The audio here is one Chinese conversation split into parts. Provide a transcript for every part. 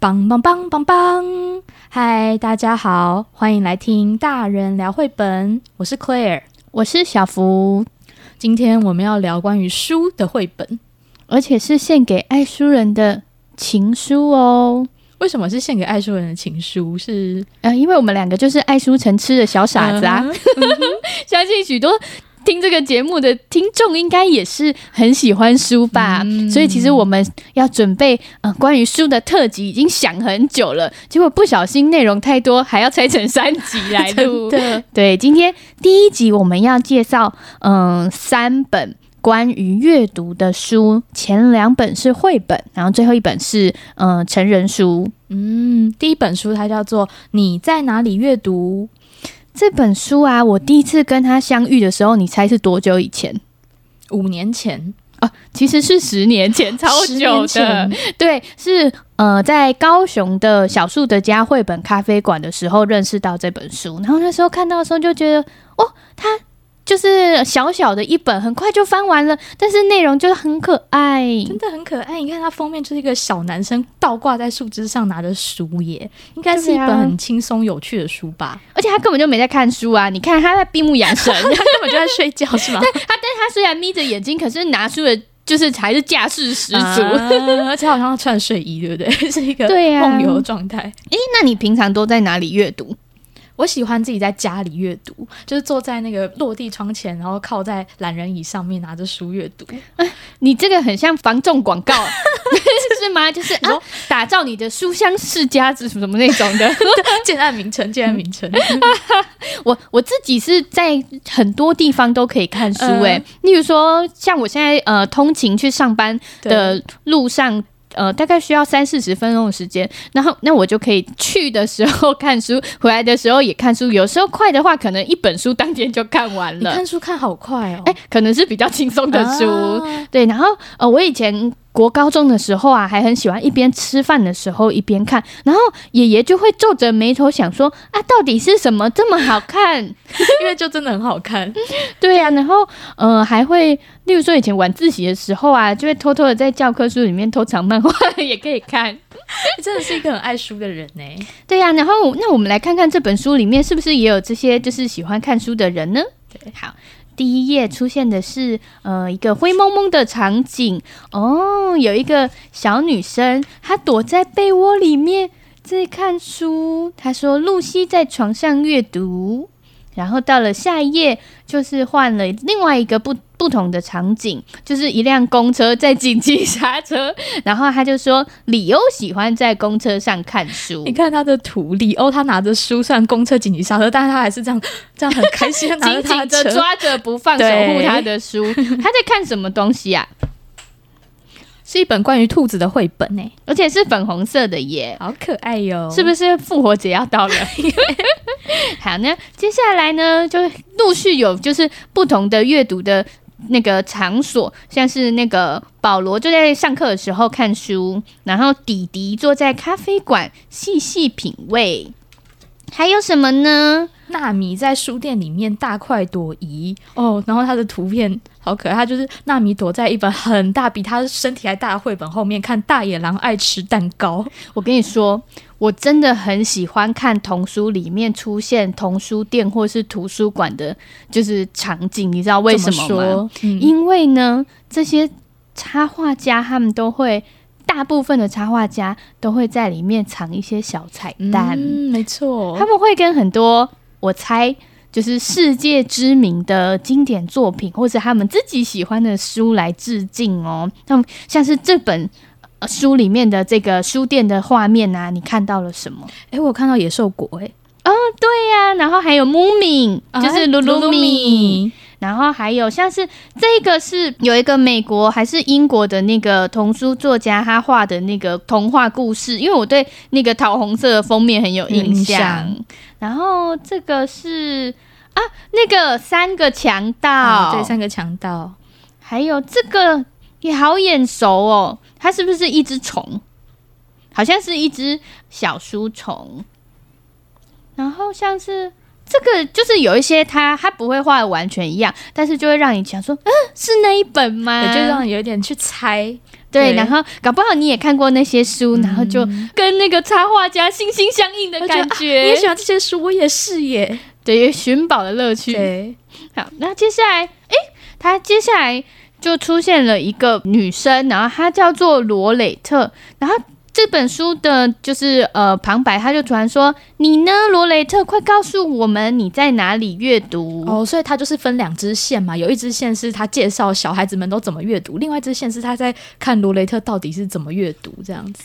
棒棒棒棒棒！嗨，大家好，欢迎来听大人聊绘本。我是 Claire，我是小福。今天我们要聊关于书的绘本，而且是献给爱书人的情书哦。为什么是献给爱书人的情书？是呃，因为我们两个就是爱书成痴的小傻子啊！嗯嗯、相信许多。听这个节目的听众应该也是很喜欢书吧，嗯、所以其实我们要准备呃关于书的特辑已经想很久了，结果不小心内容太多，还要拆成三集来录。的对，今天第一集我们要介绍嗯、呃、三本关于阅读的书，前两本是绘本，然后最后一本是嗯、呃、成人书。嗯，第一本书它叫做《你在哪里阅读》。这本书啊，我第一次跟他相遇的时候，你猜是多久以前？五年前啊，其实是十年前，超久的。对，是呃，在高雄的小树的家绘本咖啡馆的时候认识到这本书，然后那时候看到的时候就觉得，哦，他。就是小小的一本，很快就翻完了，但是内容就是很可爱，真的很可爱。你看它封面就是一个小男生倒挂在树枝上拿着书耶，应该是一本很轻松有趣的书吧。而且他根本就没在看书啊！你看他在闭目养神，他根本就在睡觉，是吗？他但他虽然眯着眼睛，可是拿书的就是还是架势十足，啊，而且好像穿睡衣，对不对？是一个梦游状态。哎，啊，那你平常都在哪里阅读？我喜欢自己在家里阅读，就是坐在那个落地窗前，然后靠在懒人椅上面拿着书阅读。啊，你这个很像房仲广告，是吗？就是啊，打造你的书香世家之什么那种的。建案名称，建案名称。我我自己是在很多地方都可以看书，欸，哎，例如说像我现在呃通勤去上班的路上。呃，大概需要三四十分钟的时间，然后那我就可以去的时候看书，回来的时候也看书。有时候快的话，可能一本书当天就看完了。你看书看好快哦，哎，可能是比较轻松的书，啊、对。然后呃，我以前。国高中的时候啊，还很喜欢一边吃饭的时候一边看，然后爷爷就会皱着眉头想说啊，到底是什么这么好看？因为就真的很好看，对呀、啊。然后呃，还会例如说以前晚自习的时候啊，就会偷偷的在教科书里面偷藏漫画也可以看。你 真的是一个很爱书的人呢。对呀、啊。然后那我们来看看这本书里面是不是也有这些就是喜欢看书的人呢？对，好。第一页出现的是呃一个灰蒙蒙的场景哦，有一个小女生，她躲在被窝里面在看书。她说：“露西在床上阅读。”然后到了下一页，就是换了另外一个不不同的场景，就是一辆公车在紧急刹车。然后他就说：“李欧喜欢在公车上看书。”你看他的图，里欧他拿着书上公车紧急刹车，但是他还是这样这样很开心，紧紧的抓着不放，守护他的书。他在看什么东西啊？是一本关于兔子的绘本呢，而且是粉红色的耶，好可爱哟！是不是复活节要到了？好，那接下来呢，就陆续有就是不同的阅读的那个场所，像是那个保罗就在上课的时候看书，然后弟弟坐在咖啡馆细细品味，还有什么呢？纳米在书店里面大快朵颐哦，然后他的图片好可爱，他就是纳米躲在一本很大比他身体还大的绘本后面看大野狼爱吃蛋糕。我跟你说，我真的很喜欢看童书里面出现童书店或是图书馆的，就是场景，你知道为什么吗？因为呢，这些插画家他们都会。大部分的插画家都会在里面藏一些小彩蛋，嗯，没错，他们会跟很多我猜就是世界知名的经典作品，或者他们自己喜欢的书来致敬哦。那么像是这本书里面的这个书店的画面啊，你看到了什么？诶，我看到野兽国，诶，哦，对呀、啊，然后还有 Moomin，就是噜噜米。然后还有像是这个是有一个美国还是英国的那个童书作家他画的那个童话故事，因为我对那个桃红色的封面很有印象。印象。然后这个是啊，那个三个强盗，对，三个强盗。还有这个也好眼熟哦，它是不是一只虫？好像是一只小书虫。然后像是。这个就是有一些他他不会画的完全一样，但是就会让你想说，嗯，是那一本吗？就让你有点去猜。对，然后搞不好你也看过那些书，嗯、然后就跟那个插画家心心相印的感觉。你也喜欢这些书，我也是耶。对，寻宝的乐趣。对，好，那接下来，哎，他接下来就出现了一个女生，然后她叫做罗蕾特，然后。这本书的就是呃旁白，他就突然说：“你呢，罗雷特，快告诉我们你在哪里阅读哦。”所以他就是分两支线嘛，有一支线是他介绍小孩子们都怎么阅读，另外一支线是他在看罗雷特到底是怎么阅读这样子。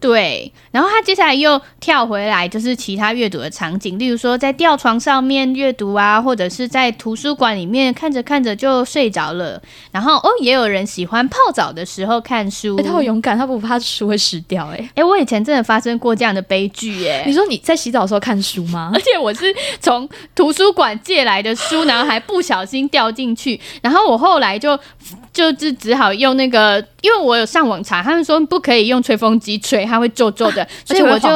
对，然后他接下来又跳回来，就是其他阅读的场景，例如说在吊床上面阅读啊，或者是在图书馆里面看着看着就睡着了。然后哦，也有人喜欢泡澡的时候看书。欸，他好勇敢，他不怕书会湿掉。欸。哎，我以前真的发生过这样的悲剧。哎，你说你在洗澡的时候看书吗？而且我是从图书馆借来的书，然后还不小心掉进去，然后我后来就就是只好用那个，因为我有上网查，他们说不可以用吹风机吹。它会皱皱的，所以我就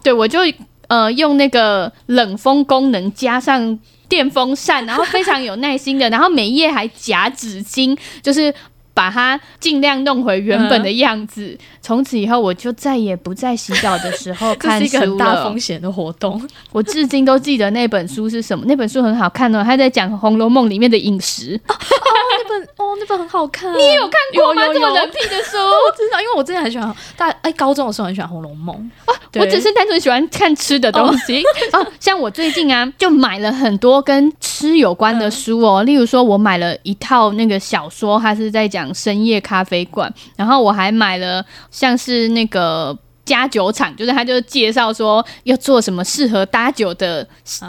对我就呃用那个冷风功能加上电风扇，然后非常有耐心的，然后每一页还夹纸巾，就是。把它尽量弄回原本的样子。从、嗯、此以后，我就再也不在洗澡的时候看书了。这是一个很大风险的活动。我至今都记得那本书是什么。那本书很好看哦，他在讲《红楼梦》里面的饮食。哦，那本很好看。你也有看过吗？这么冷僻的书，我知道，因为我真的很喜欢大哎，高中的时候很喜欢《红楼梦》啊。我只是单纯喜欢看吃的东西哦，哦。像我最近啊，就买了很多跟吃有关的书哦。嗯、例如说，我买了一套那个小说，它是在讲。深夜咖啡馆，然后我还买了像是那个家酒厂，就是他就介绍说要做什么适合搭酒的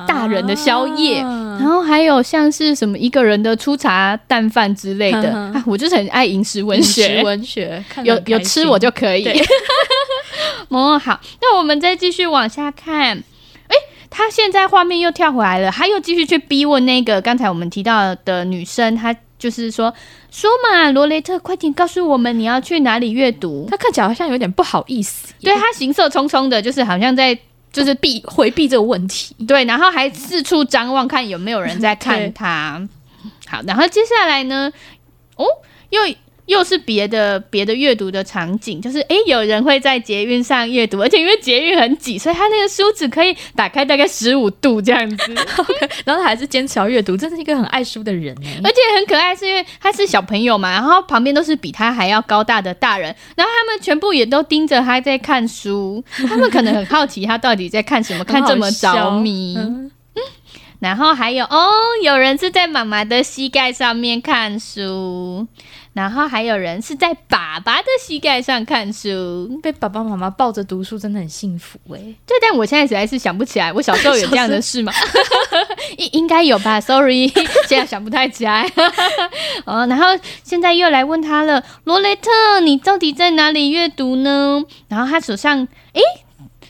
大人的宵夜，啊、然后还有像是什么一个人的粗茶淡饭之类的。我就是很爱饮食文学，文学有有吃我就可以。哦，好，那我们再继续往下看。哎，他现在画面又跳回来了，他又继续去逼问那个刚才我们提到的女生，他。就是说，说嘛，罗雷特，快点告诉我们你要去哪里阅读。他看起来好像有点不好意思，对，他行色匆匆的，就是好像在就是避回避这个问题，对，然后还四处张望，看有没有人在看 他。好，然后接下来呢，哦，又。又是别的别的阅读的场景，就是诶，有人会在捷运上阅读，而且因为捷运很挤，所以他那个书只可以打开大概十五度这样子。然后他还是坚持要阅读，真是一个很爱书的人呢。而且很可爱，是因为他是小朋友嘛，然后旁边都是比他还要高大的大人，然后他们全部也都盯着他在看书，他们可能很好奇他到底在看什么，看这么着迷。嗯，然后还有哦，有人是在妈妈的膝盖上面看书。然后还有人是在爸爸的膝盖上看书，被爸爸妈妈抱着读书，真的很幸福哎。对，但我现在实在是想不起来，我小时候有 这样的事吗？应应该有吧，Sorry，现在想不太起来。哦，然后现在又来问他了，罗雷特，你到底在哪里阅读呢？然后他手上诶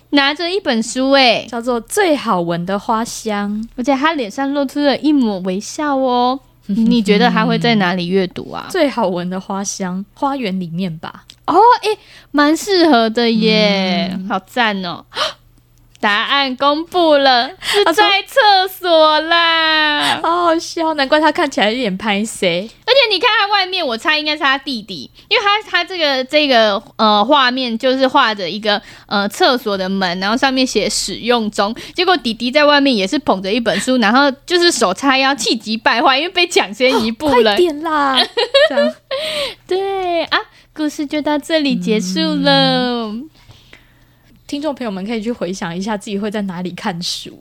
拿着一本书，哎，叫做《最好闻的花香》，而且他脸上露出了一抹微笑哦。你觉得他会在哪里阅读啊？最好闻的花香，花园里面吧。哦，诶，蛮适合的耶，嗯、好赞哦。答案公布了，是在厕所啦，好好笑，难怪他看起来有点拍谁。而且你看他外面，我猜应该是他弟弟，因为他他这个这个呃画面就是画着一个呃厕所的门，然后上面写使用中，结果弟弟在外面也是捧着一本书，然后就是手叉腰，气急败坏，因为被抢先一步了。快点啦！对啊，故事就到这里结束了。嗯听众朋友们可以去回想一下自己会在哪里看书。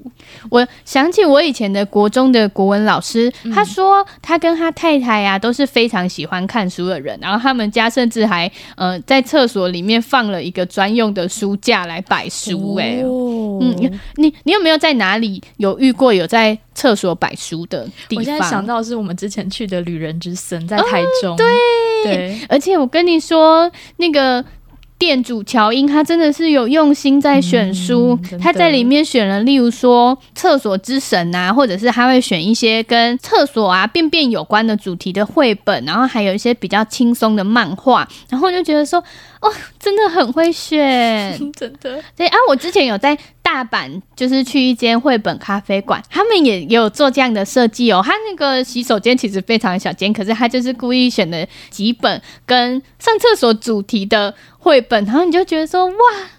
我想起我以前的国中的国文老师，嗯、他说他跟他太太呀、啊、都是非常喜欢看书的人，然后他们家甚至还呃在厕所里面放了一个专用的书架来摆书、欸。哎、哦，嗯，你你有没有在哪里有遇过有在厕所摆书的地方？我现在想到是我们之前去的旅人之森在台中，嗯、对对，而且我跟你说那个。店主乔英，他真的是有用心在选书，嗯、他在里面选了，例如说厕所之神啊，或者是他会选一些跟厕所啊、便便有关的主题的绘本，然后还有一些比较轻松的漫画，然后我就觉得说，哦，真的很会选，真的。对啊，我之前有在。大阪就是去一间绘本咖啡馆，他们也有做这样的设计哦。他那个洗手间其实非常小间，可是他就是故意选了几本跟上厕所主题的绘本，然后你就觉得说哇。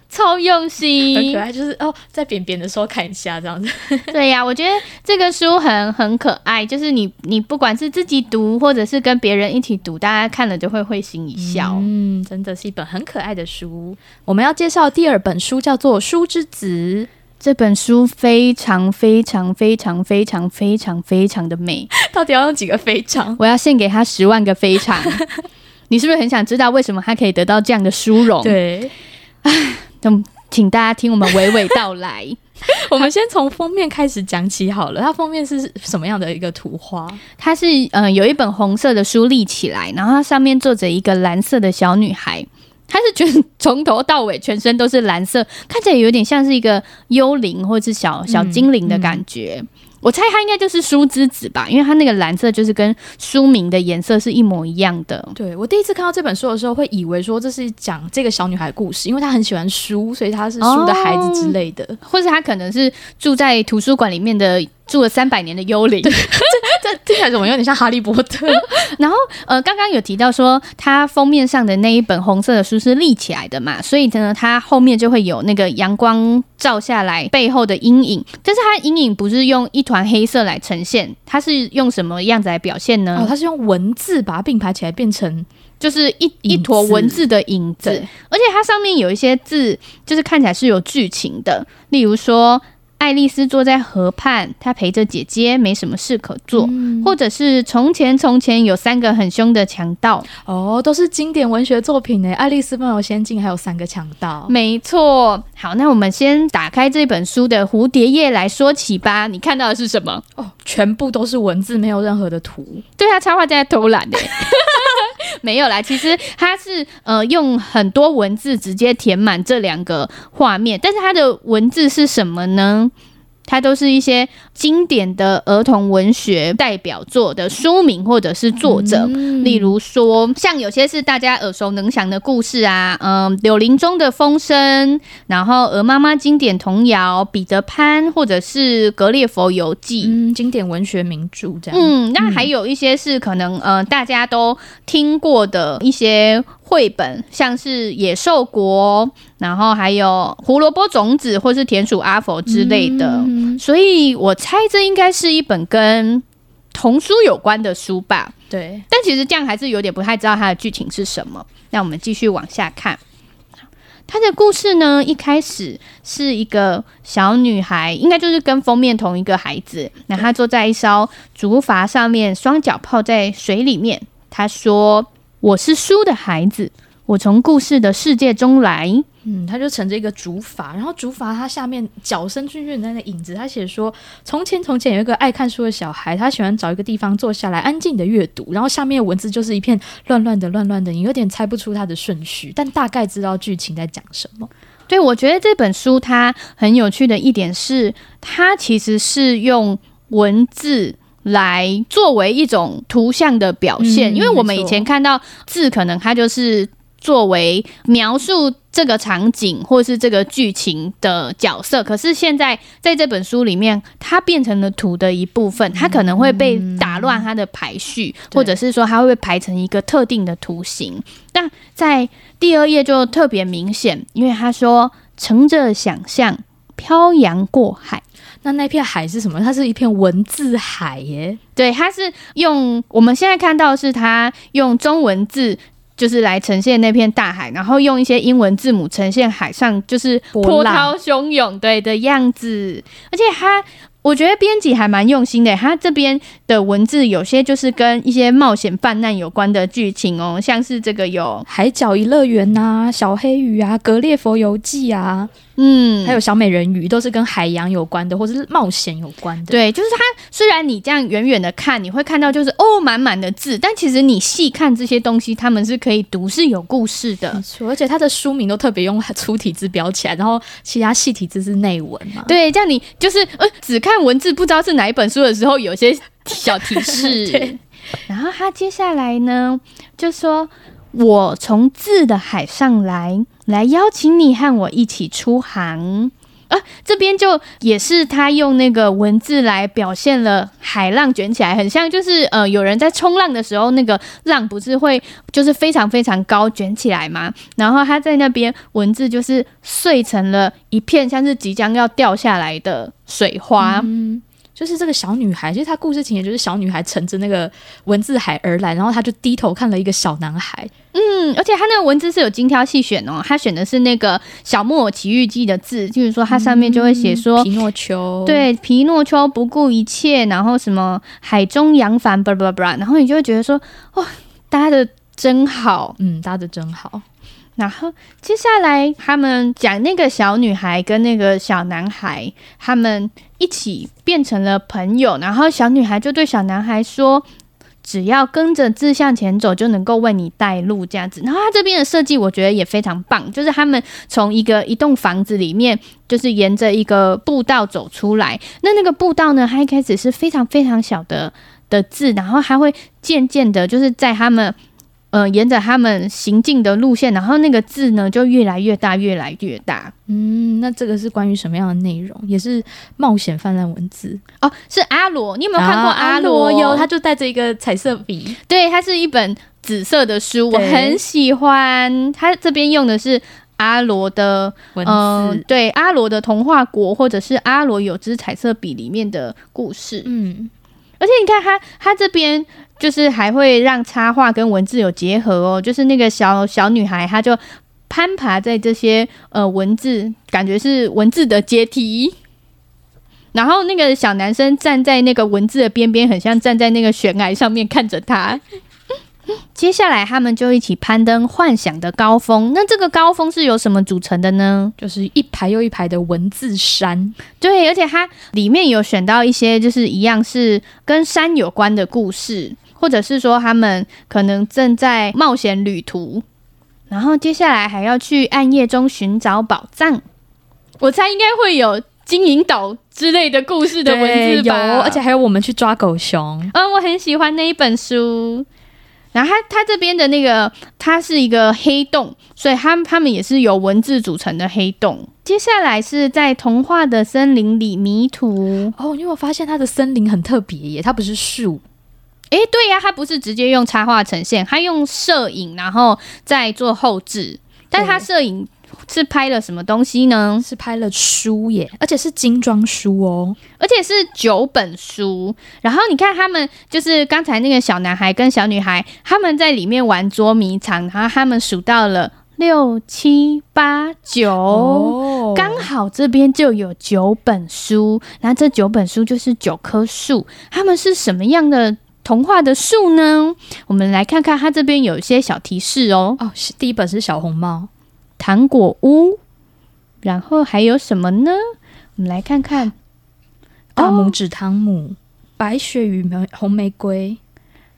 超用心，很可爱，就是哦，在扁扁的时候看一下这样子。对呀、啊，我觉得这个书很很可爱，就是你你不管是自己读，或者是跟别人一起读，大家看了就会会心一笑。嗯，真的是一本很可爱的书。我们要介绍第二本书，叫做《书之子》。这本书非常非常非常非常非常非常的美。到底要用几个非常？我要献给他十万个非常。你是不是很想知道为什么他可以得到这样的殊荣？对。那请大家听我们娓娓道来。我们先从封面开始讲起好了。它封面是什么样的一个图画？它是嗯、呃，有一本红色的书立起来，然后它上面坐着一个蓝色的小女孩。她是全从头到尾全身都是蓝色，看起来有点像是一个幽灵或者是小小精灵的感觉。嗯嗯我猜它应该就是书之子吧，因为它那个蓝色就是跟书名的颜色是一模一样的。对，我第一次看到这本书的时候，会以为说这是讲这个小女孩故事，因为她很喜欢书，所以她是书的孩子之类的，哦、或者她可能是住在图书馆里面的。住了三百年的幽灵，起来怎么有点像哈利波特？然后呃，刚刚有提到说，它封面上的那一本红色的书是立起来的嘛，所以呢，它后面就会有那个阳光照下来背后的阴影。但是它阴影不是用一团黑色来呈现，它是用什么样子来表现呢？哦，它是用文字把它并排起来，变成就是一一坨文字的影子，而且它上面有一些字，就是看起来是有剧情的，例如说。爱丽丝坐在河畔，她陪着姐姐，没什么事可做。嗯、或者是从前从前有三个很凶的强盗，哦，都是经典文学作品呢。爱丽丝梦游仙境还有三个强盗，没错。好，那我们先打开这本书的蝴蝶页来说起吧。你看到的是什么？哦，全部都是文字，没有任何的图。对啊，插画家在偷懒呢。没有啦，其实它是呃用很多文字直接填满这两个画面，但是它的文字是什么呢？它都是一些经典的儿童文学代表作的书名或者是作者，嗯、例如说像有些是大家耳熟能详的故事啊，嗯、呃，柳林中的风声，然后鹅妈妈经典童谣彼得潘，或者是格列佛游记，嗯，经典文学名著这样。嗯，那还有一些是可能呃大家都听过的一些。绘本像是野兽国，然后还有胡萝卜种子或是田鼠阿佛之类的，嗯、所以我猜这应该是一本跟童书有关的书吧。对，但其实这样还是有点不太知道它的剧情是什么。那我们继续往下看，它的故事呢，一开始是一个小女孩，应该就是跟封面同一个孩子，那她坐在一艘竹筏上面，双脚泡在水里面。她说。我是书的孩子，我从故事的世界中来。嗯，他就乘着一个竹筏，然后竹筏它下面脚伸进去的那个影子，他写说：从前从前有一个爱看书的小孩，他喜欢找一个地方坐下来安静的阅读。然后下面的文字就是一片乱乱的、乱乱的，你有点猜不出它的顺序，但大概知道剧情在讲什么。对，我觉得这本书它很有趣的一点是，它其实是用文字。来作为一种图像的表现，嗯、因为我们以前看到字，可能它就是作为描述这个场景或是这个剧情的角色。可是现在在这本书里面，它变成了图的一部分，它可能会被打乱它的排序，嗯、或者是说它会被排成一个特定的图形。那在第二页就特别明显，因为他说乘着想象漂洋过海。那那片海是什么？它是一片文字海耶。对，它是用我们现在看到是它用中文字就是来呈现那片大海，然后用一些英文字母呈现海上就是波涛汹涌对的样子，而且它。我觉得编辑还蛮用心的，他这边的文字有些就是跟一些冒险犯难有关的剧情哦，像是这个有《海角一乐园》呐，《小黑鱼》啊，《格列佛游记》啊，嗯，还有《小美人鱼》，都是跟海洋有关的，或者是冒险有关的。对，就是它。虽然你这样远远的看，你会看到就是哦满满的字，但其实你细看这些东西，他们是可以读，是有故事的。没错，而且它的书名都特别用粗体字标起来，然后其他细体字是内文嘛。对，这样你就是呃只看。文字不知道是哪一本书的时候，有些小提示。对然后他接下来呢，就说：“我从字的海上来，来邀请你和我一起出航。”啊，这边就也是他用那个文字来表现了海浪卷起来，很像就是呃有人在冲浪的时候，那个浪不是会就是非常非常高卷起来吗？然后他在那边文字就是碎成了一片，像是即将要掉下来的水花。就是这个小女孩，其实她故事情节就是小女孩乘着那个文字海而来，然后她就低头看了一个小男孩。嗯，而且她那个文字是有精挑细选哦，她选的是那个《小木偶奇遇记》的字，就是说它上面就会写说、嗯、皮诺丘，对，皮诺丘不顾一切，然后什么海中扬帆，巴拉巴拉巴拉，然后你就会觉得说，哇，搭的真好，嗯，搭的真好。然后接下来他们讲那个小女孩跟那个小男孩，他们一起变成了朋友。然后小女孩就对小男孩说：“只要跟着字向前走，就能够为你带路。”这样子。然后他这边的设计我觉得也非常棒，就是他们从一个一栋房子里面，就是沿着一个步道走出来。那那个步道呢，它一开始是非常非常小的的字，然后还会渐渐的，就是在他们。呃，沿着他们行进的路线，然后那个字呢就越来越大，越来越大。嗯，那这个是关于什么样的内容？也是冒险泛滥文字哦。是阿罗，你有没有看过阿罗？啊、有，他就带着一个彩色笔。对，它是一本紫色的书，我很喜欢。他这边用的是阿罗的文字，呃、对，阿罗的童话国，或者是阿罗有支彩色笔里面的故事。嗯，而且你看他，他这边。就是还会让插画跟文字有结合哦，就是那个小小女孩，她就攀爬在这些呃文字，感觉是文字的阶梯。然后那个小男生站在那个文字的边边，很像站在那个悬崖上面看着他。接下来他们就一起攀登幻想的高峰。那这个高峰是由什么组成的呢？就是一排又一排的文字山。对，而且它里面有选到一些，就是一样是跟山有关的故事。或者是说他们可能正在冒险旅途，然后接下来还要去暗夜中寻找宝藏。我猜应该会有金银岛之类的故事的文字吧，有，而且还有我们去抓狗熊。嗯，我很喜欢那一本书。然后它它这边的那个，它是一个黑洞，所以它它们也是由文字组成的黑洞。接下来是在童话的森林里迷途。哦，因为我发现它的森林很特别耶，它不是树。诶，对呀，它不是直接用插画呈现，它用摄影，然后再做后置。但它摄影是拍了什么东西呢？是拍了书耶，而且是精装书哦，而且是九本书。然后你看他们，就是刚才那个小男孩跟小女孩，他们在里面玩捉迷藏，然后他们数到了六七八九，哦，刚好这边就有九本书。那这九本书就是九棵树，他们是什么样的？童话的树呢？我们来看看，它这边有一些小提示哦。哦，第一本是小红帽，糖果屋，然后还有什么呢？我们来看看，大拇指汤姆，白雪与玫红玫瑰。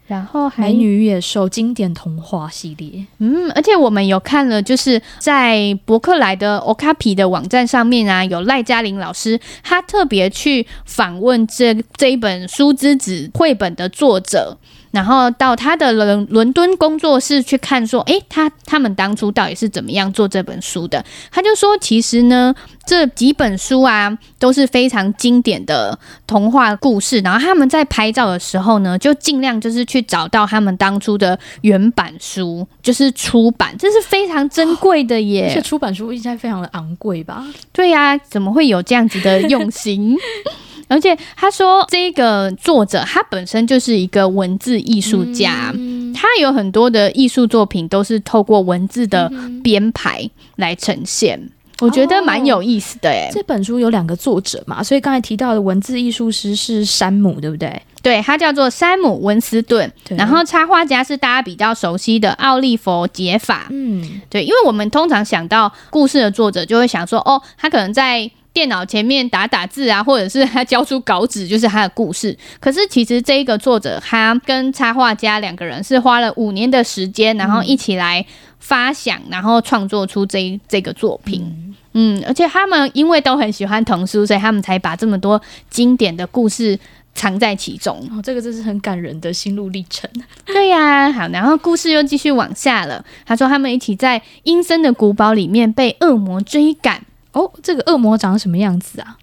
然后还，美女与野兽经典童话系列，嗯，而且我们有看了，就是在博客来的 Okapi 的网站上面啊，有赖嘉玲老师，他特别去访问这这一本《书之子》绘本的作者。然后到他的伦伦敦工作室去看，说，诶，他他们当初到底是怎么样做这本书的？他就说，其实呢，这几本书啊都是非常经典的童话故事。然后他们在拍照的时候呢，就尽量就是去找到他们当初的原版书，就是出版，这是非常珍贵的耶。而且出版书应该非常的昂贵吧？对呀，怎么会有这样子的用心？而且他说，这个作者他本身就是一个文字艺术家，嗯，他有很多的艺术作品都是透过文字的编排来呈现，嗯，我觉得蛮有意思的哎，哦。这本书有两个作者嘛，所以刚才提到的文字艺术师是山姆，对不对？对，他叫做山姆·温斯顿。然后插画家是大家比较熟悉的奥利弗·杰法。嗯，对，因为我们通常想到故事的作者，就会想说，哦，他可能在。电脑前面打打字啊，或者是 他交出稿纸，就是他的故事。可是其实这一个作者，他跟插画家两个人是花了五年的时间，然后一起来发想，然后创作出这这个作品。嗯，嗯，而且他们因为都很喜欢童书，所以他们才把这么多经典的故事藏在其中。哦，这个真是很感人的心路历程。对呀，好，然后故事又继续往下了。他说他们一起在阴森的古堡里面被恶魔追赶。哦，这个恶魔长什么样子啊？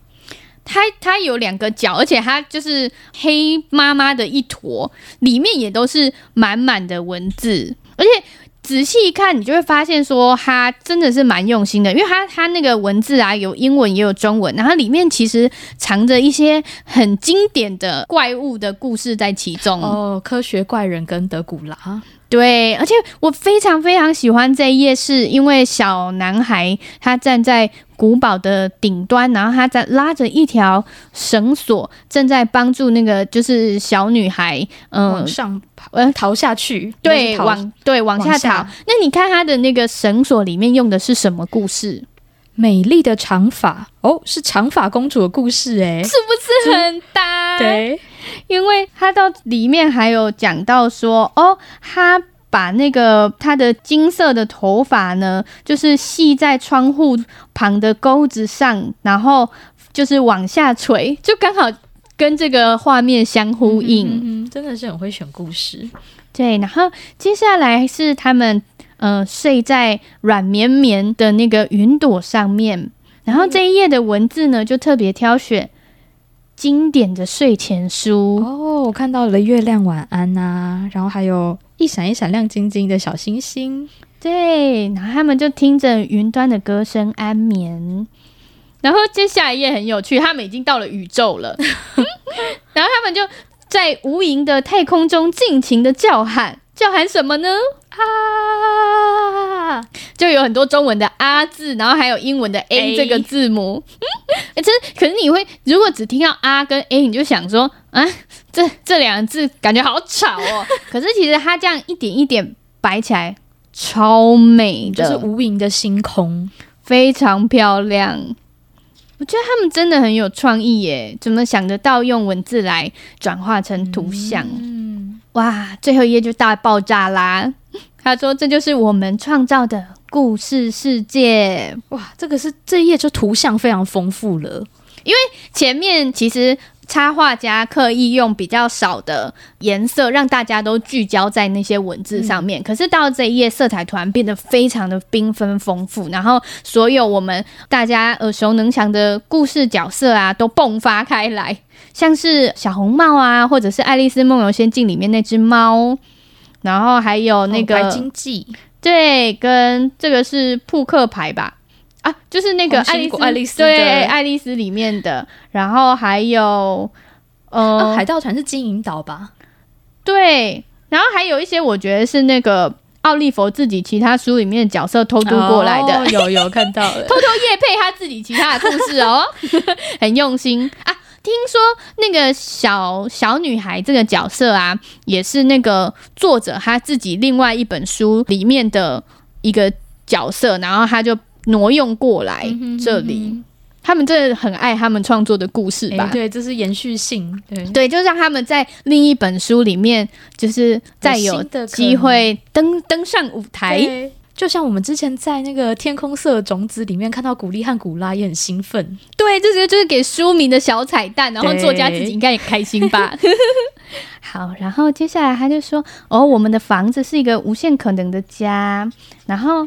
它它有两个角，而且它就是黑妈妈的一坨，里面也都是满满的文字，而且。仔细一看，你就会发现说，它真的是蛮用心的，因为它它那个文字啊，有英文也有中文，然后里面其实藏着一些很经典的怪物的故事在其中。哦，科学怪人跟德古拉。对，而且我非常非常喜欢这一页，是因为小男孩他站在古堡的顶端，然后他在拉着一条绳索，正在帮助那个就是小女孩，嗯、呃，往上跑，呃，逃下去，对，往对往下逃。下那你看他的那个绳索里面用的是什么故事？美丽的长发哦，是长发公主的故事，哎，是不是很搭？对。因为他到里面还有讲到说，哦，他把那个他的金色的头发呢，就是系在窗户旁的钩子上，然后就是往下垂，就刚好跟这个画面相呼应。嗯，嗯，嗯，真的是很会选故事。对，然后接下来是他们呃睡在软绵绵的那个云朵上面，然后这一页的文字呢就特别挑选。经典的睡前书哦，我看到了月亮晚安呐、啊，然后还有一闪一闪亮晶晶的小星星，对，然后他们就听着云端的歌声安眠。然后接下来一页很有趣，他们已经到了宇宙了，然后他们就在无垠的太空中尽情的叫喊，叫喊什么呢？啊，就有很多中文的“啊”字，然后还有英文的 “a” 这个字母。哎、欸，这可是你会如果只听到“啊”跟 “a”，你就想说啊，这这两个字感觉好吵哦。可是其实它这样一点一点摆起来，超美的，就是无垠的星空，非常漂亮。我觉得他们真的很有创意耶，怎么想得到用文字来转化成图像？嗯，哇，最后一页就大爆炸啦！他说：“这就是我们创造的故事世界。”哇，这个是这一页就图像非常丰富了，因为前面其实插画家刻意用比较少的颜色，让大家都聚焦在那些文字上面。嗯、可是到这一页，色彩突然变得非常的缤纷丰富，然后所有我们大家耳熟能详的故事角色啊，都迸发开来，像是小红帽啊，或者是《爱丽丝梦游仙境》里面那只猫。然后还有那个白金记，对，跟这个是扑克牌吧？啊，就是那个爱丽丝，爱丽丝对，爱丽丝里面的。然后还有呃，啊、海盗船是金银岛吧？对，然后还有一些我觉得是那个奥利弗自己其他书里面的角色偷渡过来的，哦、有有看到了，偷偷夜配他自己其他的故事哦，很用心啊。听说那个小小女孩这个角色啊，也是那个作者他自己另外一本书里面的一个角色，然后他就挪用过来这里。嗯、哼哼哼他们真的很爱他们创作的故事吧？欸、对，这是延续性。对对，就让他们在另一本书里面，就是再有机会登登上舞台。就像我们之前在那个天空色种子里面看到古力和古拉也很兴奋，对，这些就是给书名的小彩蛋，然后作家自己应该也开心吧。好，然后接下来他就说：“哦，我们的房子是一个无限可能的家。”然后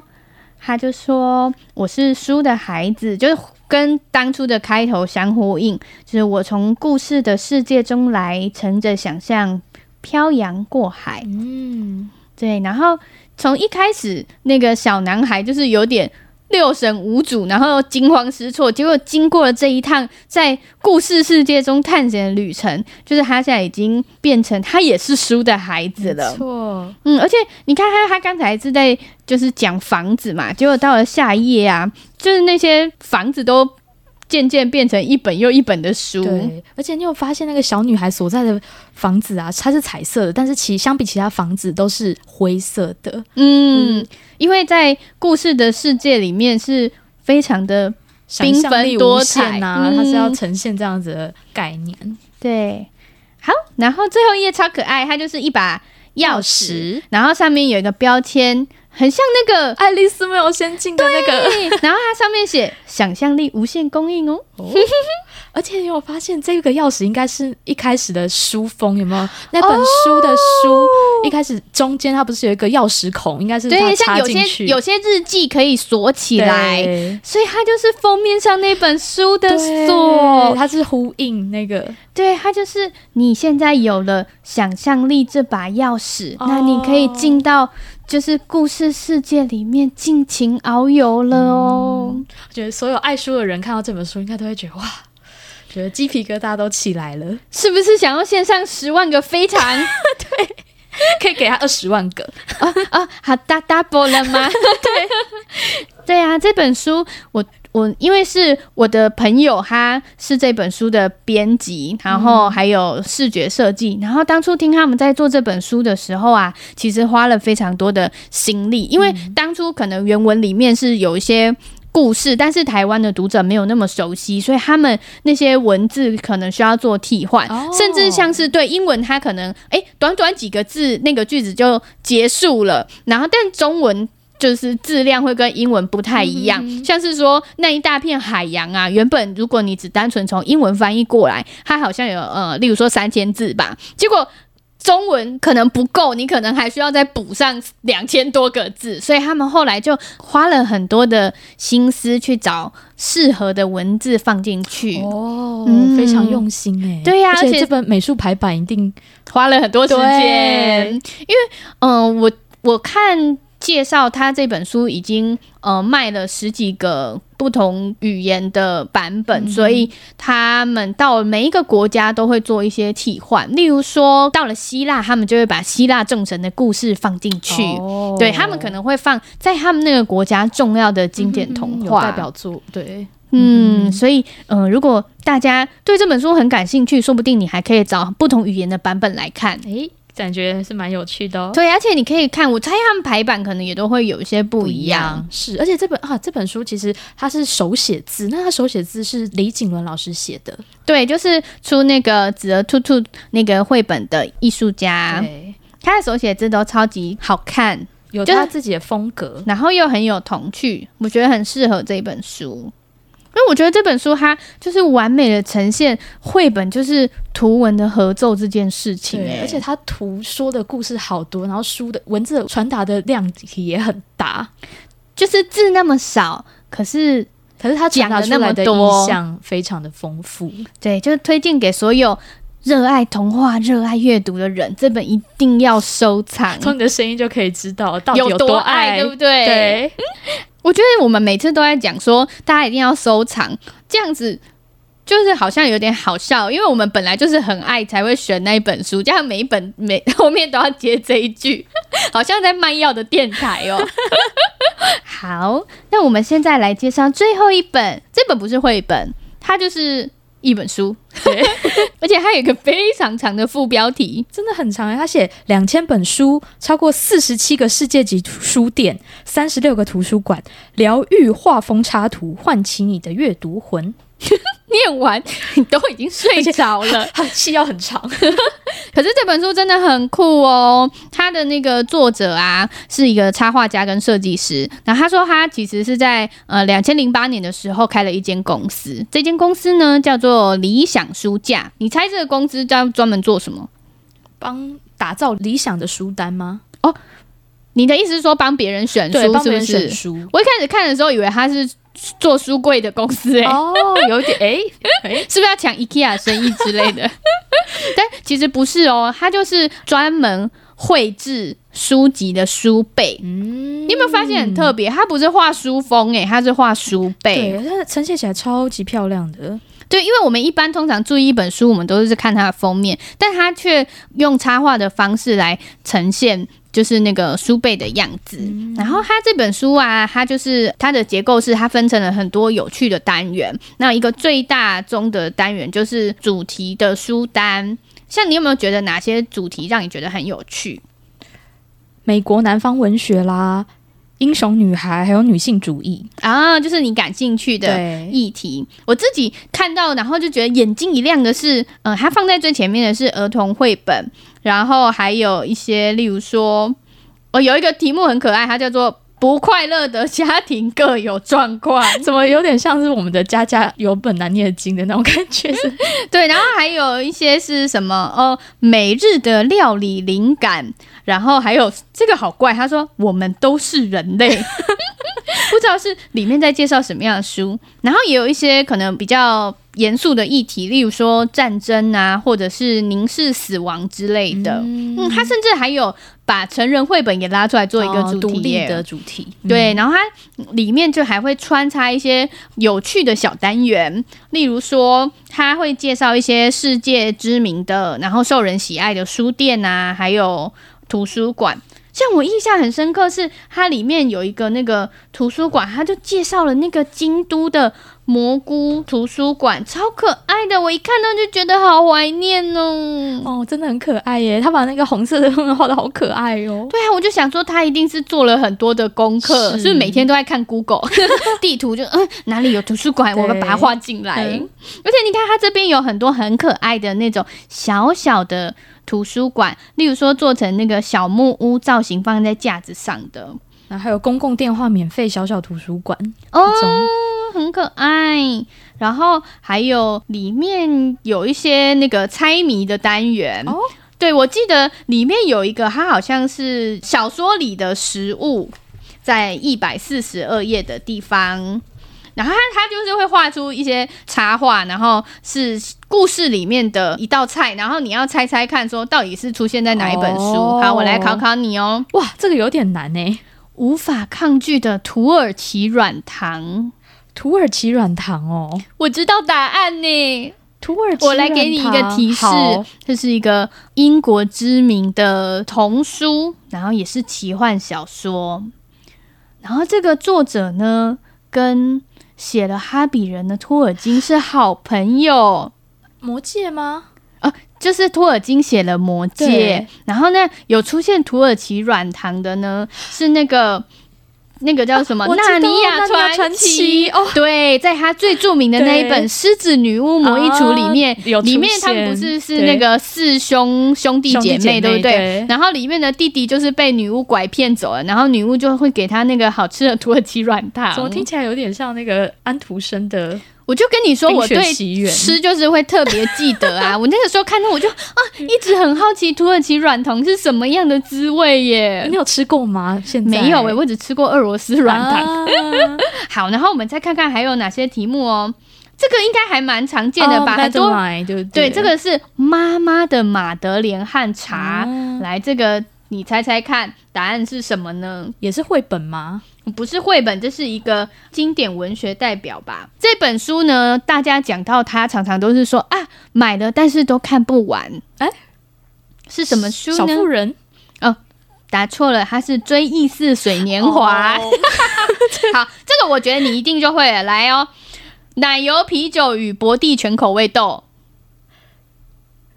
他就说：“我是书的孩子，就是跟当初的开头相呼应，就是我从故事的世界中来，乘着想象漂洋过海。”嗯，对，然后。从一开始，那个小男孩就是有点六神无主，然后惊慌失措。结果经过了这一趟在故事世界中探险的旅程，就是他现在已经变成他也是书的孩子了。错，嗯，而且你看他，他刚才是在就是讲房子嘛，结果到了下一页啊，就是那些房子都。渐渐变成一本又一本的书，对，而且你有发现那个小女孩所在的房子啊，它是彩色的，但是其相比其他房子都是灰色的。嗯，嗯，因为在故事的世界里面是非常的缤纷多彩啊，嗯，它是要呈现这样子的概念。对，好，然后最后一页超可爱，它就是一把钥匙，然后上面有一个标签。很像那个《爱丽丝梦游仙境》的那个，然后它上面写“想象力无限供应”哦。而且你有发现这个钥匙应该是一开始的书封有没有？那本书的书、哦、一开始中间它不是有一个钥匙孔？应该是它插进去。对，像有些有些日记可以锁起来，所以它就是封面上那本书的锁，它是呼应那个。对，它就是你现在有了想象力这把钥匙，哦、那你可以进到就是故事世界里面尽情遨游了哦。嗯、我觉得所有爱书的人看到这本书，应该都会觉得哇。觉得鸡皮疙瘩都起来了，是不是想要献上十万个非常？对，可以给他二十万个哦哦，好大 double 了吗？对对啊，这本书我我因为是我的朋友，他是这本书的编辑，然后还有视觉设计，然后当初听他们在做这本书的时候啊，其实花了非常多的心力，因为当初可能原文里面是有一些。故事，但是台湾的读者没有那么熟悉，所以他们那些文字可能需要做替换，oh. 甚至像是对英文，它可能哎、欸，短短几个字那个句子就结束了，然后但中文就是质量会跟英文不太一样，mm hmm. 像是说那一大片海洋啊，原本如果你只单纯从英文翻译过来，它好像有呃，例如说三千字吧，结果。中文可能不够，你可能还需要再补上两千多个字，所以他们后来就花了很多的心思去找适合的文字放进去。哦，嗯、非常用心哎。对呀、啊，而且这本美术排版一定花了很多时间，因为嗯、呃，我我看。介绍他这本书已经呃卖了十几个不同语言的版本，嗯、所以他们到每一个国家都会做一些替换。例如说到了希腊，他们就会把希腊众神的故事放进去，哦、对他们可能会放在他们那个国家重要的经典童话、嗯、代表作。对，嗯，嗯所以嗯、呃，如果大家对这本书很感兴趣，说不定你还可以找不同语言的版本来看。诶感觉是蛮有趣的哦。对，而且你可以看，我猜他们排版可能也都会有一些不一样。一样是，而且这本啊，这本书其实它是手写字，那它手写字是李景伦老师写的。对，就是出那个《纸儿兔兔》那个绘本的艺术家，对他的手写字都超级好看，有他自己的风格，然后又很有童趣，我觉得很适合这本书。因为我觉得这本书它就是完美的呈现绘本就是图文的合奏这件事情，欸，而且它图说的故事好多，然后书的文字传达的量体也很大，就是字那么少，可是可是它讲的那么多，印象非常的丰富。对，就是推荐给所有热爱童话、热爱阅读的人，这本一定要收藏。从你的声音就可以知道到底有多爱，对不对？对。我觉得我们每次都在讲说，大家一定要收藏，这样子就是好像有点好笑，因为我们本来就是很爱才会选那一本书，加上每一本每 后面都要接这一句，好像在卖药的电台哦。好，那我们现在来介绍最后一本，这本不是绘本，它就是。一本书，对，而且它有一个非常长的副标题，真的很长哎。他写两千本书，超过四十七个世界级书店，三十六个图书馆，疗愈画风插图，唤起你的阅读魂。念完你都已经睡着了，戏要很长。可是这本书真的很酷哦，他的那个作者啊是一个插画家跟设计师。然后他说他其实是在呃两千零八年的时候开了一间公司，这间公司呢叫做理想书架。你猜这个公司专专门做什么？帮打造理想的书单吗？哦，你的意思是说帮别人选书？是不是。我一开始看的时候以为他是。做书柜的公司哎、欸，哦，有点 哎是不是要抢 IKEA 生意之类的？但其实不是哦，他就是专门绘制书籍的书背。嗯，你有没有发现很特别？他不是画书封哎，他是画书背，对，它呈现起来超级漂亮的。对，因为我们一般通常注意一本书，我们都是看它的封面，但它却用插画的方式来呈现。就是那个书背的样子，嗯、然后它这本书啊，它就是它的结构是它分成了很多有趣的单元。那一个最大宗的单元就是主题的书单。像你有没有觉得哪些主题让你觉得很有趣？美国南方文学啦，英雄女孩，还有女性主义啊，就是你感兴趣的议题。我自己看到，然后就觉得眼睛一亮的是，嗯、呃，它放在最前面的是儿童绘本。然后还有一些，例如说，哦，有一个题目很可爱，它叫做不快乐的家庭各有状况，怎么有点像是我们的家家有本难念的经的那种感觉？对，然后还有一些是什么？哦，每日的料理灵感，然后还有这个好怪，他说我们都是人类，不知道是里面在介绍什么样的书，然后也有一些可能比较。严肃的议题，例如说战争啊，或者是凝视死亡之类的。嗯，嗯，他甚至还有把成人绘本也拉出来做一个主题，的主题。对，然后它里面就还会穿插一些有趣的小单元，例如说他会介绍一些世界知名的，然后受人喜爱的书店啊，还有图书馆。像我印象很深刻是，它里面有一个那个图书馆，他就介绍了那个京都的。蘑菇图书馆超可爱的，我一看到就觉得好怀念哦。哦，真的很可爱耶！他把那个红色的画的好可爱哦。对啊，我就想说他一定是做了很多的功课，是，是不是每天都在看 Google 地图就，就嗯哪里有图书馆，我们把它画进来。嗯、而且你看，它这边有很多很可爱的那种小小的图书馆，例如说做成那个小木屋造型，放在架子上的。然后还有公共电话免费小小图书馆哦。很可爱，然后还有里面有一些那个猜谜的单元哦。对，我记得里面有一个，它好像是小说里的食物，在一百四十二页的地方，然后他他就是会画出一些插画，然后是故事里面的一道菜，然后你要猜猜看，说到底是出现在哪一本书？哦、好，我来考考你哦。哇，这个有点难呢。无法抗拒的土耳其软糖。土耳其软糖哦，我知道答案呢。土耳其，我来给你一个提示，这是一个英国知名的童书，然后也是奇幻小说。然后这个作者呢，跟写了《哈比人》的托尔金是好朋友。魔戒吗？啊，就是托尔金写了《魔戒》，然后呢，有出现土耳其软糖的呢，是那个。那个叫什么《纳尼亚传奇》哦，对，在他最著名的那一本《狮子女巫魔衣橱》里面，里面他们不是是那个四兄兄弟姐妹，对不对？然后里面的弟弟就是被女巫拐骗走了，然后女巫就会给他那个好吃的土耳其软糖。怎么听起来有点像那个安徒生的？我就跟你说，我对吃就是会特别记得啊！我那个时候看到，我就啊，一直很好奇土耳其软糖是什么样的滋味耶。你有吃过吗？现在没有诶，我只吃过俄罗斯软糖。啊、好，然后我们再看看还有哪些题目哦。这个应该还蛮常见的吧？很多对对，这个是妈妈的马德莲和茶。啊、来，这个你猜猜看，答案是什么呢？也是绘本吗？不是绘本，这是一个经典文学代表吧？这本书呢，大家讲到它，常常都是说啊，买了但是都看不完。哎，是什么书呢？小妇人。哦，答错了，它是《追忆似水年华》。Oh. 好，这个我觉得你一定就会了。来哦，奶油啤酒与博地全口味豆。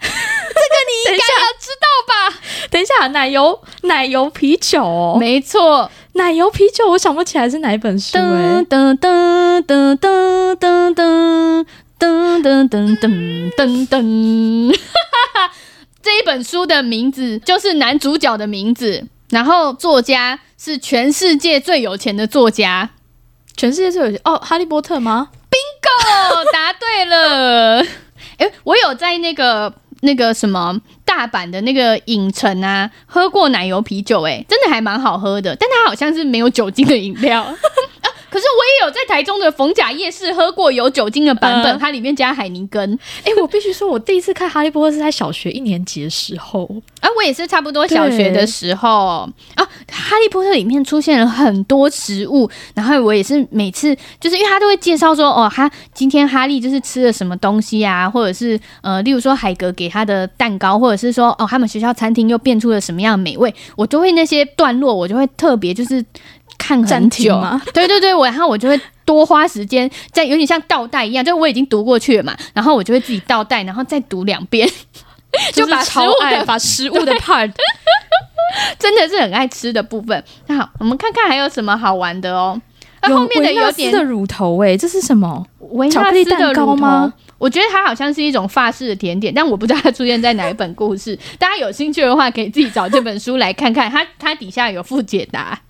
这个你应该要知道吧？等一下，奶油奶油啤酒哦，没错，奶油啤酒，我想不起来是哪一本书哎。噔噔噔噔噔噔噔噔噔噔噔噔，哈哈，这一本书的名字就是男主角的名字，然后作家是全世界最有钱的作家，全世界最有钱哦，哈利波特吗？Bingo，答对了。哎，我有在那个。那个什么大阪的那个影城啊，喝过奶油啤酒，欸，哎，真的还蛮好喝的，但它好像是没有酒精的饮料。可是我也有在台中的逢甲夜市喝过有酒精的版本，嗯、它里面加海尼根。哎、欸，我必须说，我第一次看《哈利波特》是在小学一年级的时候，啊，我也是差不多小学的时候啊。《哈利波特》里面出现了很多食物，然后我也是每次就是因为他都会介绍说，哦，他今天哈利就是吃了什么东西啊，或者是呃，例如说海格给他的蛋糕，或者是说哦，他们学校餐厅又变出了什么样的美味，我就会那些段落，我就会特别就是。看很久吗？对对对，我然后我就会多花时间，在有点像倒带一样，就我已经读过去了嘛，然后我就会自己倒带，然后再读两遍，就把食物的把食物的 part，真的是很爱吃的部分。那好，我们看看还有什么好玩的哦。那后面的有点的乳头哎，这是什么？维纳斯的乳头吗？我觉得它好像是一种法式的甜点，但我不知道它出现在哪一本故事。大家有兴趣的话，可以自己找这本书来看看，它它底下有附解答。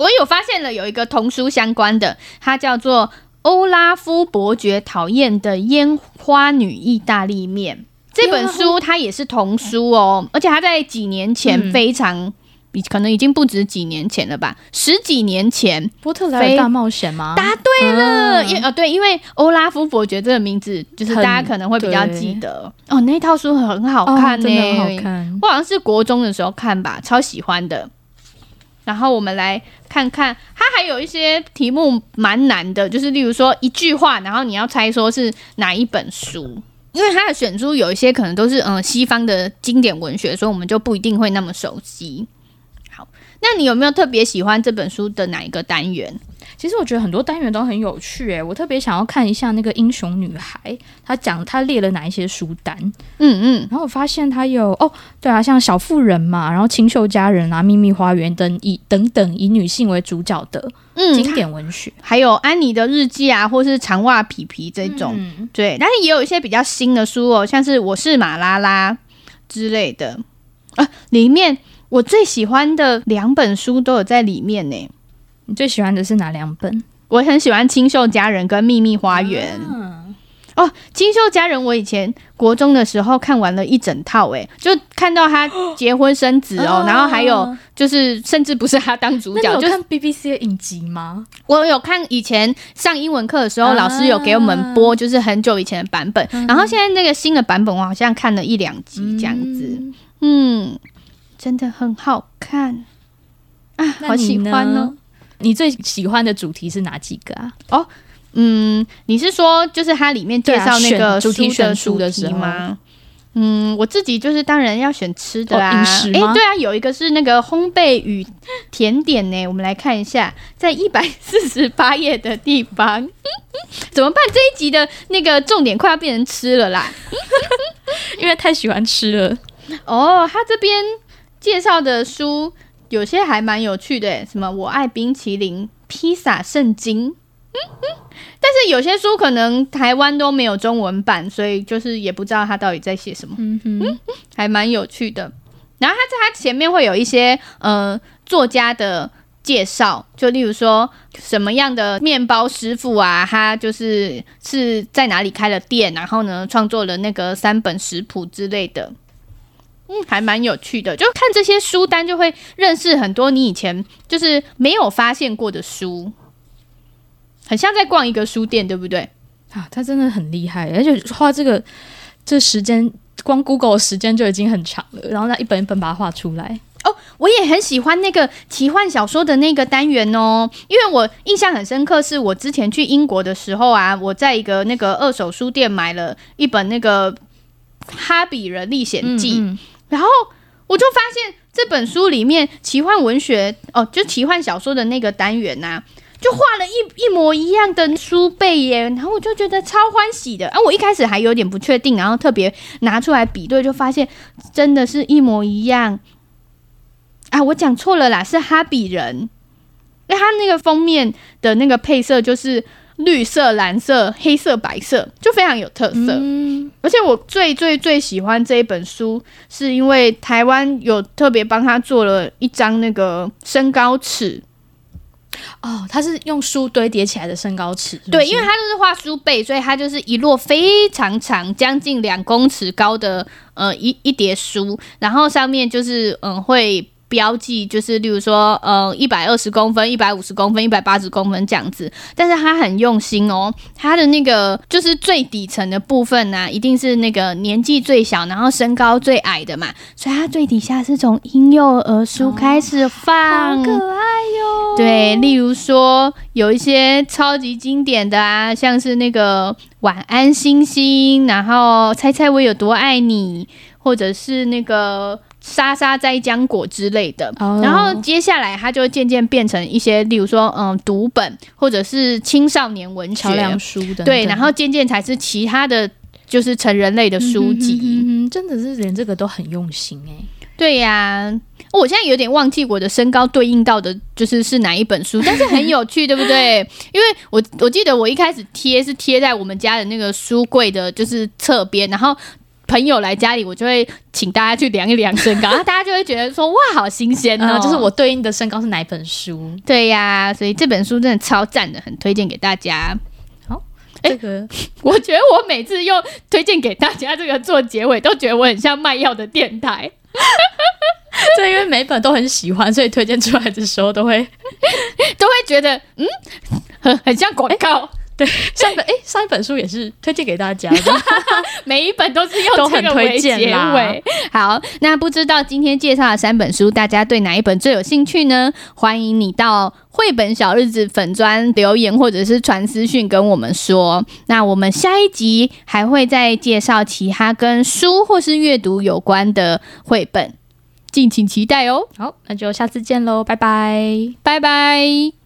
我有发现了有一个童书相关的，它叫做欧拉夫伯爵讨厌的烟花女意大利面。这本书它也是童书哦，而且它在几年前非常。可能已经不止几年前了吧，十几年前，《波特莱尔大冒险》吗？答对了，因、嗯、呃对，因为欧拉夫伯爵这个名字，就是大家可能会比较记得哦。那套书很好看呢、欸，哦、好看。我好像是国中的时候看吧，超喜欢的。然后我们来看看，它还有一些题目蛮难的，就是例如说一句话，然后你要猜说是哪一本书，因为它的选书有一些可能都是嗯西方的经典文学，所以我们就不一定会那么熟悉。好那你有没有特别喜欢这本书的哪一个单元？其实我觉得很多单元都很有趣，诶，我特别想要看一下那个英雄女孩，她讲她列了哪一些书单，嗯嗯，然后我发现她有哦，对啊，像小妇人嘛，然后清秀佳人啊，秘密花园等以等等以女性为主角的经典文学，嗯、还有安妮的日记啊，或是长袜皮皮这种，嗯、对，但是也有一些比较新的书哦，像是我是马拉拉之类的。啊，里面。我最喜欢的两本书都有在里面呢。你最喜欢的是哪两本？我很喜欢《清秀佳人》跟《秘密花园》。嗯、哦，《清秀佳人》我以前国中的时候看完了一整套，哎，就看到他 结婚生子哦，哦然后还有就是甚至不是他当主角，就看 BBC 的影集吗？我有看以前上英文课的时候，老师有给我们播，就是很久以前的版本。嗯、然后现在那个新的版本，我好像看了一两集这样子，嗯。嗯真的很好看啊，好喜欢哦！你最喜欢的主题是哪几个啊？哦，嗯，你是说就是它里面介绍那个主题选书的时候吗？嗯，我自己就是当然要选吃的啊。哎、哦欸，对啊，有一个是那个烘焙与甜点呢，我们来看一下，在一百四十八页的地方，怎么办？这一集的那个重点快要变成吃了啦，因为太喜欢吃了哦。他这边。介绍的书有些还蛮有趣的，什么我爱冰淇淋、披萨圣经，嗯嗯，但是有些书可能台湾都没有中文版，所以就是也不知道他到底在写什么，嗯哼，还蛮有趣的。然后他在他前面会有一些呃作家的介绍，就例如说什么样的面包师傅啊，他就是是在哪里开了店，然后呢创作了那个三本食谱之类的。嗯，还蛮有趣的，就看这些书单就会认识很多你以前就是没有发现过的书，很像在逛一个书店，对不对？啊，他真的很厉害，而且画这个这时间，光 Google 的时间就已经很长了，然后他一本一本把它画出来。哦，我也很喜欢那个奇幻小说的那个单元哦，因为我印象很深刻，是我之前去英国的时候啊，我在一个那个二手书店买了一本那个《哈比人历险记》。嗯嗯然后我就发现这本书里面奇幻文学哦，就奇幻小说的那个单元呐、就画了一一模一样的书背耶。然后我就觉得超欢喜的。啊，我一开始还有点不确定，然后特别拿出来比对，就发现真的是一模一样。啊，我讲错了啦，是哈比人。因为他那个封面的那个配色就是。绿色、蓝色、黑色、白色，就非常有特色。嗯，而且我最最最喜欢这一本书，是因为台湾有特别帮他做了一张那个身高尺。哦，他是用书堆叠起来的身高尺。对，因为他就是画书背，所以他就是一摞非常长，将近两公尺高的呃一一叠书，然后上面就是嗯会。标记就是，例如说，呃，一百二十公分、一百五十公分、一百八十公分这样子。但是他很用心哦，他的那个就是最底层的部分呢、啊，一定是那个年纪最小，然后身高最矮的嘛。所以它最底下是从婴幼儿书开始放，哦、好可爱哟。对，例如说有一些超级经典的啊，像是那个晚安星星，然后猜猜我有多爱你，或者是那个。莎莎摘浆果之类的，oh. 然后接下来它就渐渐变成一些，例如说，嗯，读本或者是青少年文学、桥梁书的，对，然后渐渐才是其他的就是成人类的书籍。嗯哼哼哼，真的是连这个都很用心哎。对呀、啊，我现在有点忘记我的身高对应到的就是是哪一本书，但是很有趣，对不对？因为我我记得我一开始贴是贴在我们家的那个书柜的，就是侧边，然后。朋友来家里，我就会请大家去量一量身高，然后大家就会觉得说哇，好新鲜 哦！就是我对应的身高是哪本书？对呀，所以这本书真的超赞的，很推荐给大家。好，这个 我觉得我每次用推荐给大家这个做结尾，都觉得我很像卖药的电台。对，因为每本都很喜欢，所以推荐出来的时候都会都会觉得嗯，很很像广告。对，上本哎，上一本书也是推荐给大家的，每一本都是用这个为结尾。好，那不知道今天介绍的三本书，大家对哪一本最有兴趣呢？欢迎你到绘本小日子粉砖留言，或者是传私讯跟我们说。那我们下一集还会再介绍其他跟书或是阅读有关的绘本，敬请期待哦。好，那就下次见喽，拜拜，拜拜。